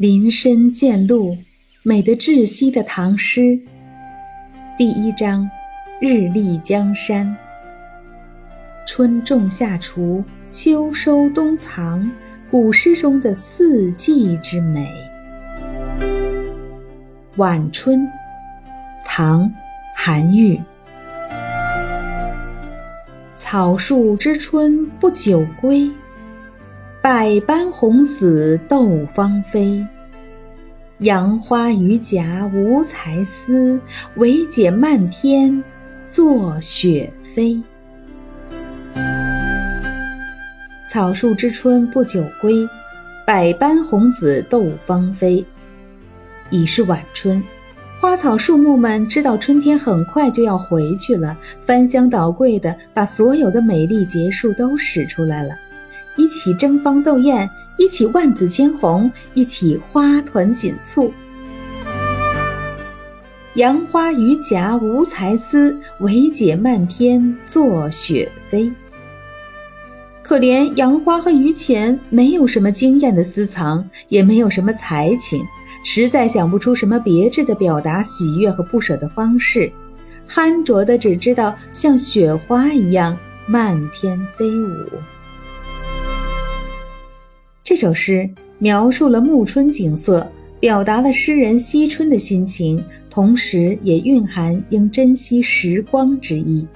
林深见鹿，美得窒息的唐诗。第一章，日丽江山。春种夏锄，秋收冬藏，古诗中的四季之美。晚春，唐·韩愈。草树知春不久归。百般红紫斗芳菲，杨花榆荚无才思，惟解漫天作雪飞。草树知春不久归，百般红紫斗芳菲。已是晚春，花草树木们知道春天很快就要回去了，翻箱倒柜的把所有的美丽结束都使出来了。一起争芳斗艳，一起万紫千红，一起花团锦簇。杨花榆荚无才思，惟解漫天作雪飞。可怜杨花和榆钱没有什么惊艳的私藏，也没有什么才情，实在想不出什么别致的表达喜悦和不舍的方式，憨拙的只知道像雪花一样漫天飞舞。这首诗描述了暮春景色，表达了诗人惜春的心情，同时也蕴含应珍惜时光之意。